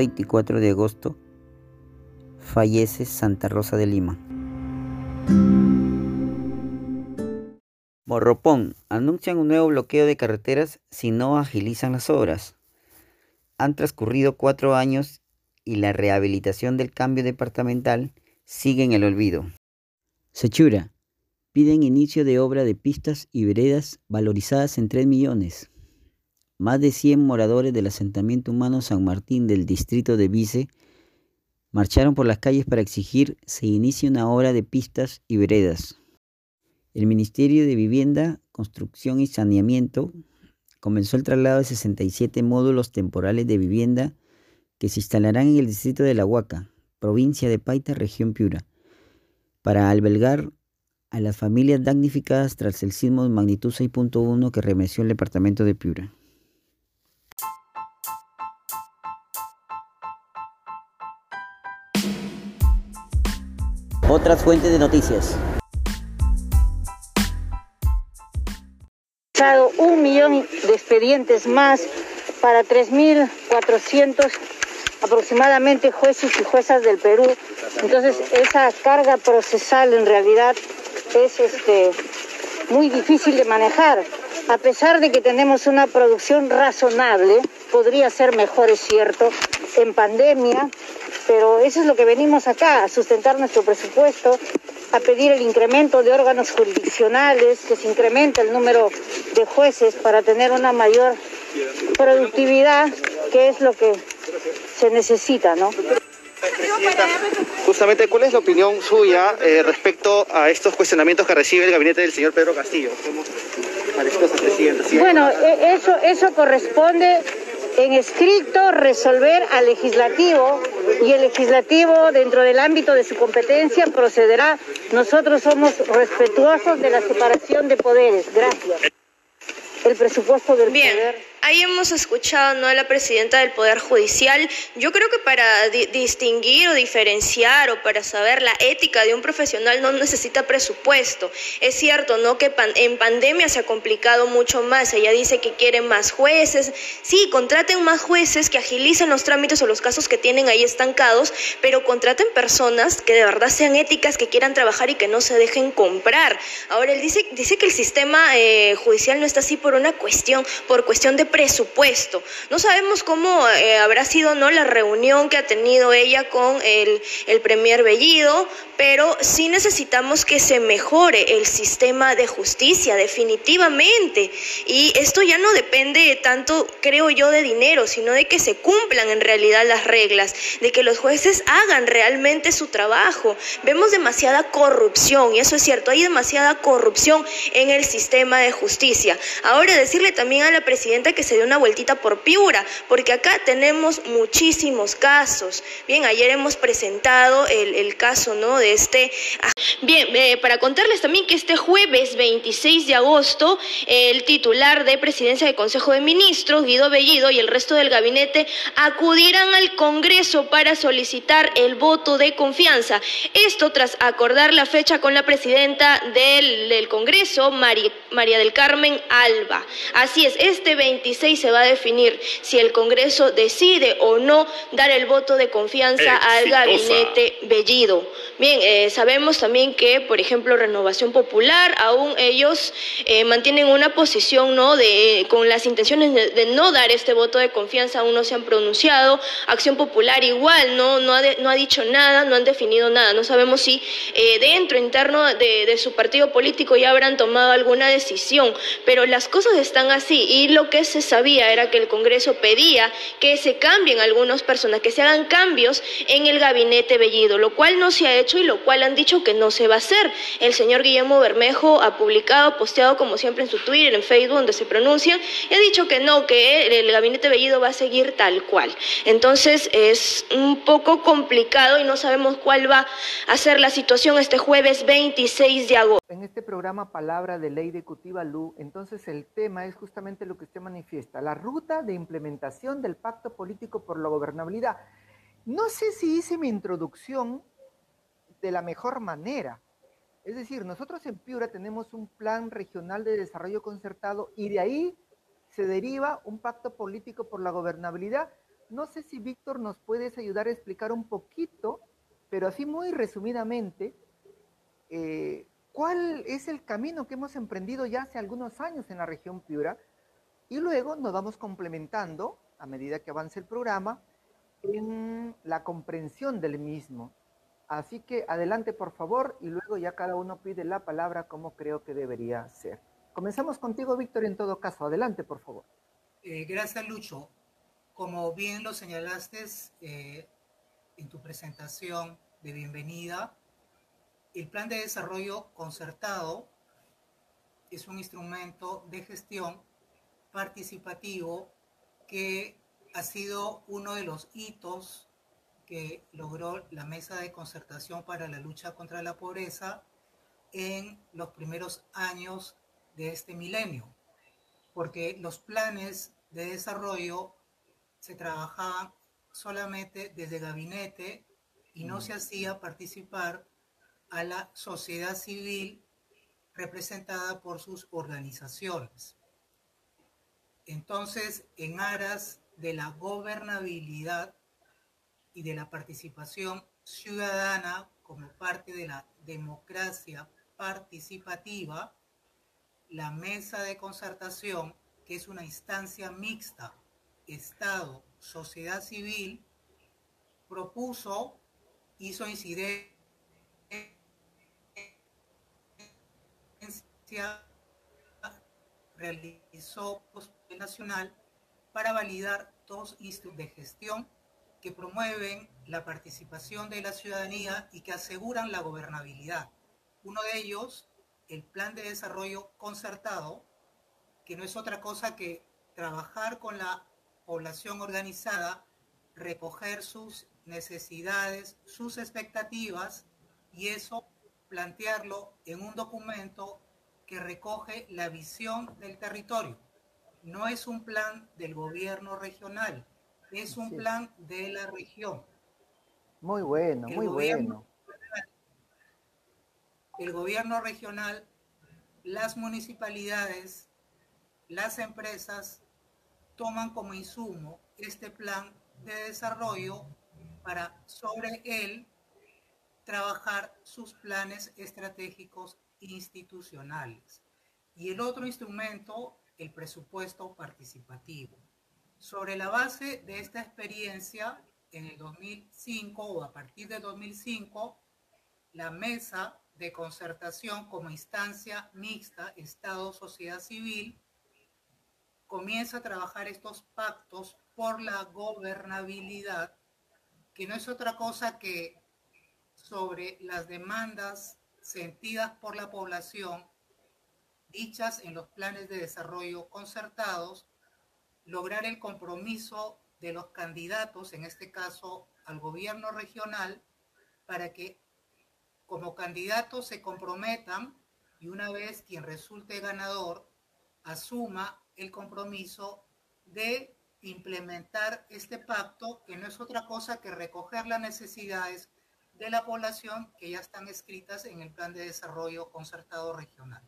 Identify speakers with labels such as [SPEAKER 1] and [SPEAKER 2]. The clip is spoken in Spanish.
[SPEAKER 1] 24 de agosto, fallece Santa Rosa de Lima. Morropón. Anuncian un nuevo bloqueo de carreteras si no agilizan las obras. Han transcurrido cuatro años y la rehabilitación del cambio departamental sigue en el olvido. Sechura. Piden inicio de obra de pistas y veredas valorizadas en 3 millones. Más de 100 moradores del asentamiento humano San Martín del distrito de Vice marcharon por las calles para exigir se inicie una obra de pistas y veredas. El Ministerio de Vivienda, Construcción y Saneamiento comenzó el traslado de 67 módulos temporales de vivienda que se instalarán en el distrito de La Huaca, provincia de Paita, región Piura, para albergar a las familias damnificadas tras el sismo de magnitud 6.1 que remeció el departamento de Piura. Otras fuentes de noticias.
[SPEAKER 2] un millón de expedientes más para 3.400 aproximadamente jueces y juezas del Perú. Entonces esa carga procesal en realidad es este, muy difícil de manejar. A pesar de que tenemos una producción razonable, podría ser mejor, es cierto, en pandemia, pero eso es lo que venimos acá, a sustentar nuestro presupuesto, a pedir el incremento de órganos jurisdiccionales, que se incremente el número de jueces para tener una mayor productividad, que es lo que se necesita, ¿no?
[SPEAKER 3] justamente, ¿cuál es la opinión suya eh, respecto a estos cuestionamientos que recibe el gabinete del señor Pedro Castillo?
[SPEAKER 2] Bueno, e, eso, eso corresponde en escrito resolver al legislativo y el legislativo dentro del ámbito de su competencia procederá. Nosotros somos respetuosos de la separación de poderes. Gracias. El presupuesto del
[SPEAKER 4] poder Ahí hemos escuchado ¿no? a la presidenta del Poder Judicial. Yo creo que para distinguir o diferenciar o para saber la ética de un profesional no necesita presupuesto. Es cierto, ¿no? Que en pandemia se ha complicado mucho más. Ella dice que quieren más jueces. Sí, contraten más jueces que agilicen los trámites o los casos que tienen ahí estancados, pero contraten personas que de verdad sean éticas, que quieran trabajar y que no se dejen comprar. Ahora, él dice, que el sistema eh, judicial no está así por una cuestión, por cuestión de presupuesto. No sabemos cómo eh, habrá sido no la reunión que ha tenido ella con el, el Premier Bellido, pero sí necesitamos que se mejore el sistema de justicia, definitivamente. Y esto ya no depende tanto, creo yo, de dinero, sino de que se cumplan en realidad las reglas, de que los jueces hagan realmente su trabajo. Vemos demasiada corrupción, y eso es cierto, hay demasiada corrupción en el sistema de justicia. Ahora decirle también a la presidenta que se dé una vueltita por Piura, porque acá tenemos muchísimos casos. Bien, ayer hemos presentado el, caso, ¿no? De este. Bien, eh, para contarles también que este jueves 26 de agosto, el titular de Presidencia del Consejo de Ministros, Guido Bellido, y el resto del gabinete acudirán al Congreso para solicitar el voto de confianza. Esto tras acordar la fecha con la presidenta del, Congreso, María, María del Carmen Alba. Así es, este 26 se va a definir si el Congreso decide o no dar el voto de confianza al gabinete Bellido. Bien, eh, sabemos también que, por ejemplo, Renovación Popular, aún ellos eh, mantienen una posición ¿no? de, con las intenciones de, no dar este voto de confianza, aún no se han pronunciado. Acción Popular igual, no, no, ha, no ha dicho nada, no han definido nada. No sabemos si eh, dentro, interno de, de su partido político ya habrán tomado alguna decisión, pero las cosas están así y lo que se sabía era que el Congreso pedía que se cambien algunas personas, que se hagan cambios en el gabinete Bellido, lo cual no se ha hecho y lo cual han dicho que no se va a hacer. El señor Guillermo Bermejo ha publicado, posteado como siempre en su Twitter, en Facebook, donde se pronuncian, y ha dicho que no, que el gabinete Bellido va a seguir tal cual. Entonces es un poco complicado y no sabemos cuál va a ser la situación este jueves 26 de agosto.
[SPEAKER 5] En este programa Palabra de Ley de Cutibalú, entonces el tema es justamente lo que usted manifiesta, la ruta de implementación del pacto político por la gobernabilidad. No sé si hice mi introducción de la mejor manera. Es decir, nosotros en Piura tenemos un plan regional de desarrollo concertado y de ahí se deriva un pacto político por la gobernabilidad No sé si Víctor nos puedes ayudar a explicar un poquito, pero así muy resumidamente, eh, cuál es el camino que hemos emprendido ya hace algunos años en la región Piura y luego nos vamos complementando a medida que avance el programa en la comprensión del mismo. Así que adelante por favor y luego ya cada uno pide la palabra como creo que debería ser. Comenzamos contigo, Víctor, en todo caso. Adelante, por favor.
[SPEAKER 6] Eh, gracias, Lucho. Como bien lo señalaste eh, en tu presentación de bienvenida, el plan de desarrollo concertado es un instrumento de gestión participativo que ha sido uno de los hitos que logró la Mesa de Concertación para la Lucha contra la Pobreza en los primeros años de este milenio, porque los planes de desarrollo se trabajaban solamente desde gabinete y no se hacía participar a la sociedad civil representada por sus organizaciones. Entonces, en aras de la gobernabilidad y de la participación ciudadana como parte de la democracia participativa, la mesa de concertación, que es una instancia mixta, Estado, sociedad civil, propuso, hizo incidencia, realizó nacional para validar dos institutos de gestión que promueven la participación de la ciudadanía y que aseguran la gobernabilidad. Uno de ellos, el Plan de Desarrollo Concertado, que no es otra cosa que trabajar con la población organizada, recoger sus necesidades, sus expectativas y eso plantearlo en un documento que recoge la visión del territorio. No es un plan del gobierno regional, es un plan de la región.
[SPEAKER 5] Muy bueno, muy bueno.
[SPEAKER 6] El gobierno regional, las municipalidades, las empresas toman como insumo este plan de desarrollo para sobre él trabajar sus planes estratégicos institucionales. Y el otro instrumento, el presupuesto participativo. Sobre la base de esta experiencia, en el 2005 o a partir de 2005, la mesa de concertación como instancia mixta Estado-Sociedad Civil comienza a trabajar estos pactos por la gobernabilidad, que no es otra cosa que sobre las demandas sentidas por la población, dichas en los planes de desarrollo concertados, lograr el compromiso de los candidatos, en este caso al gobierno regional, para que como candidatos se comprometan y una vez quien resulte ganador asuma el compromiso de implementar este pacto, que no es otra cosa que recoger las necesidades de la población que ya están escritas en el plan de desarrollo concertado regional.